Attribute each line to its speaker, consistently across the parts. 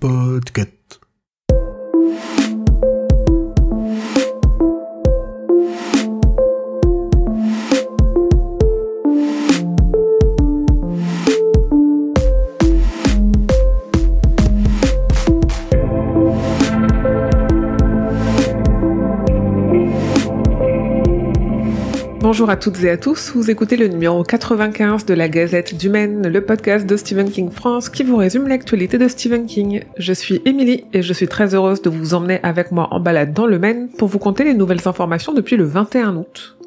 Speaker 1: Podcast.
Speaker 2: Bonjour à toutes et à tous, vous écoutez le numéro 95 de la Gazette du Maine, le podcast de Stephen King France qui vous résume l'actualité de Stephen King. Je suis Émilie et je suis très heureuse de vous emmener avec moi en balade dans le Maine pour vous conter les nouvelles informations depuis le 21 août.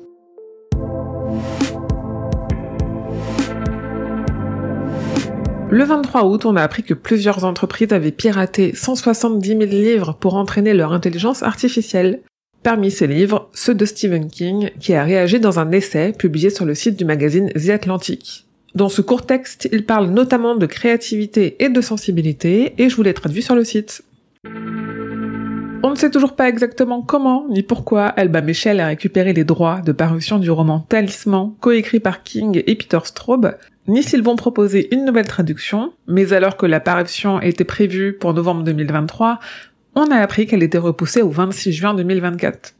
Speaker 2: Le 23 août, on a appris que plusieurs entreprises avaient piraté 170 000 livres pour entraîner leur intelligence artificielle. Parmi ces livres, ceux de Stephen King, qui a réagi dans un essai publié sur le site du magazine The Atlantic. Dans ce court texte, il parle notamment de créativité et de sensibilité, et je vous l'ai traduit sur le site. On ne sait toujours pas exactement comment ni pourquoi Alba Michel a récupéré les droits de parution du roman Talisman, coécrit par King et Peter Straub, ni s'ils vont proposer une nouvelle traduction, mais alors que la parution était prévue pour novembre 2023, on a appris qu'elle était repoussée au 26 juin 2024.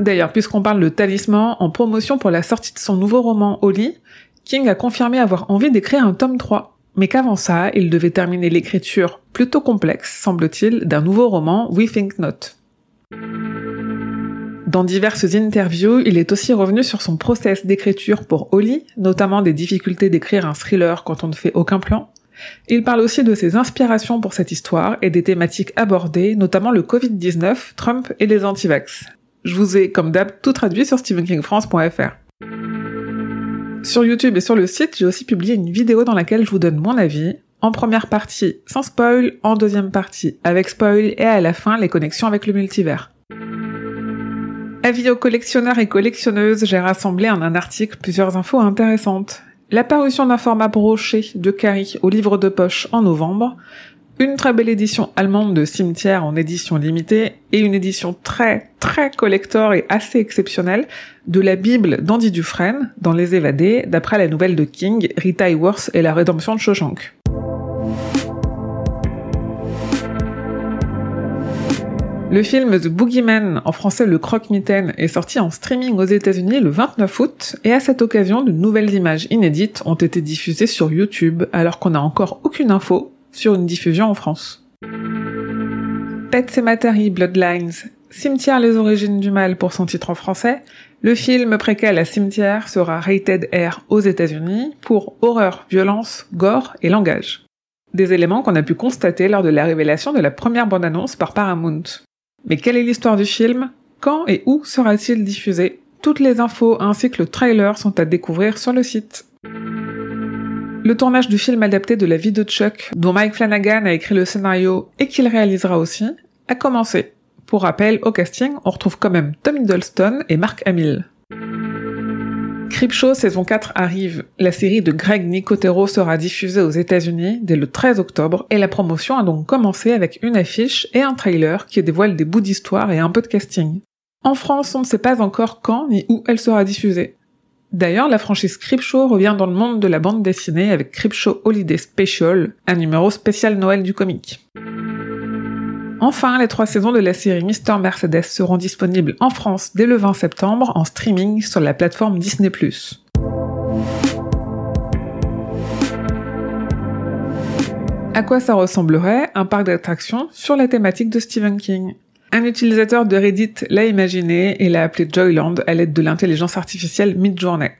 Speaker 2: D'ailleurs, puisqu'on parle de talisman, en promotion pour la sortie de son nouveau roman Holly, King a confirmé avoir envie d'écrire un tome 3, mais qu'avant ça, il devait terminer l'écriture plutôt complexe, semble-t-il, d'un nouveau roman We Think Not. Dans diverses interviews, il est aussi revenu sur son process d'écriture pour Holly, notamment des difficultés d'écrire un thriller quand on ne fait aucun plan, il parle aussi de ses inspirations pour cette histoire et des thématiques abordées, notamment le Covid-19, Trump et les antivax. Je vous ai, comme d'hab, tout traduit sur stephenkingfrance.fr. Sur YouTube et sur le site, j'ai aussi publié une vidéo dans laquelle je vous donne mon avis, en première partie sans spoil, en deuxième partie avec spoil et à la fin les connexions avec le multivers. Avis aux collectionneurs et collectionneuses, j'ai rassemblé en un article plusieurs infos intéressantes. La parution d'un format broché de Carrie au livre de poche en novembre, une très belle édition allemande de Cimetière en édition limitée et une édition très très collector et assez exceptionnelle de la Bible d'Andy Dufresne dans Les Évadés d'après la nouvelle de King, Rita Hayworth et la rédemption de Shawshank. Le film The Boogeyman, en français Le Croque-Mitaine, est sorti en streaming aux États-Unis le 29 août, et à cette occasion, de nouvelles images inédites ont été diffusées sur YouTube, alors qu'on n'a encore aucune info sur une diffusion en France. Pet Cemetery Bloodlines, Cimetière les origines du mal pour son titre en français, le film préquel à Cimetière sera rated R aux États-Unis pour horreur, violence, gore et langage. Des éléments qu'on a pu constater lors de la révélation de la première bande-annonce par Paramount. Mais quelle est l'histoire du film? Quand et où sera-t-il diffusé? Toutes les infos ainsi que le trailer sont à découvrir sur le site. Le tournage du film adapté de la vie de Chuck, dont Mike Flanagan a écrit le scénario et qu'il réalisera aussi, a commencé. Pour rappel, au casting, on retrouve quand même Tom Hiddleston et Mark Hamill. Creepshow saison 4 arrive. La série de Greg Nicotero sera diffusée aux États-Unis dès le 13 octobre et la promotion a donc commencé avec une affiche et un trailer qui dévoile des bouts d'histoire et un peu de casting. En France, on ne sait pas encore quand ni où elle sera diffusée. D'ailleurs, la franchise Creepshow revient dans le monde de la bande dessinée avec Creepshow Holiday Special, un numéro spécial Noël du comique. Enfin, les trois saisons de la série Mister Mercedes seront disponibles en France dès le 20 septembre en streaming sur la plateforme Disney+. À quoi ça ressemblerait un parc d'attractions sur la thématique de Stephen King? Un utilisateur de Reddit l'a imaginé et l'a appelé Joyland à l'aide de l'intelligence artificielle Midjourney.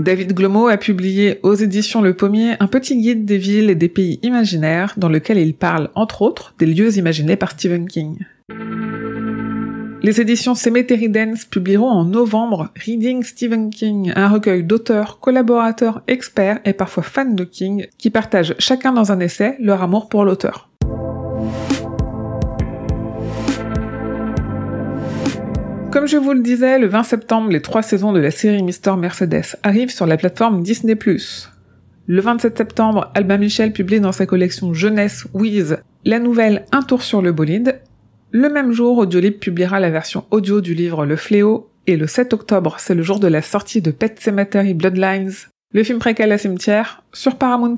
Speaker 2: David Glomo a publié aux éditions Le Pommier un petit guide des villes et des pays imaginaires dans lequel il parle, entre autres, des lieux imaginés par Stephen King. Les éditions Cemetery Dance publieront en novembre Reading Stephen King, un recueil d'auteurs, collaborateurs, experts et parfois fans de King qui partagent chacun dans un essai leur amour pour l'auteur. Comme je vous le disais, le 20 septembre, les trois saisons de la série Mister Mercedes arrivent sur la plateforme Disney+. Le 27 septembre, Alba Michel publie dans sa collection Jeunesse Wiz la nouvelle Un tour sur le bolide. Le même jour, Audiolib publiera la version audio du livre Le Fléau, et le 7 octobre, c'est le jour de la sortie de Pet Cemetery Bloodlines, le film préquel à cimetière sur Paramount+.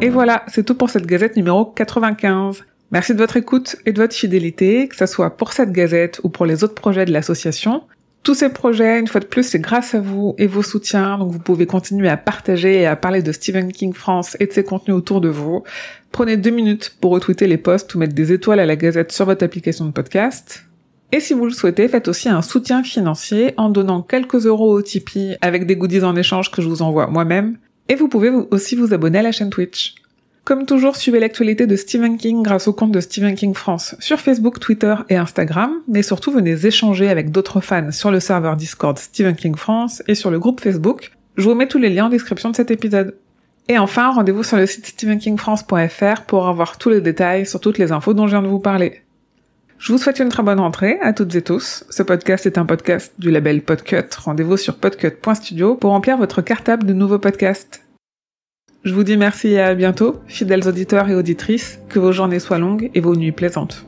Speaker 2: Et voilà, c'est tout pour cette gazette numéro 95. Merci de votre écoute et de votre fidélité, que ce soit pour cette gazette ou pour les autres projets de l'association. Tous ces projets, une fois de plus, c'est grâce à vous et vos soutiens, donc vous pouvez continuer à partager et à parler de Stephen King France et de ses contenus autour de vous. Prenez deux minutes pour retweeter les posts ou mettre des étoiles à la gazette sur votre application de podcast. Et si vous le souhaitez, faites aussi un soutien financier en donnant quelques euros au Tipeee avec des goodies en échange que je vous envoie moi-même. Et vous pouvez aussi vous abonner à la chaîne Twitch. Comme toujours, suivez l'actualité de Stephen King grâce au compte de Stephen King France sur Facebook, Twitter et Instagram, mais surtout venez échanger avec d'autres fans sur le serveur Discord Stephen King France et sur le groupe Facebook. Je vous mets tous les liens en description de cet épisode. Et enfin, rendez-vous sur le site stephenkingfrance.fr pour avoir tous les détails sur toutes les infos dont je viens de vous parler. Je vous souhaite une très bonne rentrée à toutes et tous. Ce podcast est un podcast du label Podcut. Rendez-vous sur podcut.studio pour remplir votre cartable de nouveaux podcasts. Je vous dis merci et à bientôt, fidèles auditeurs et auditrices, que vos journées soient longues et vos nuits plaisantes.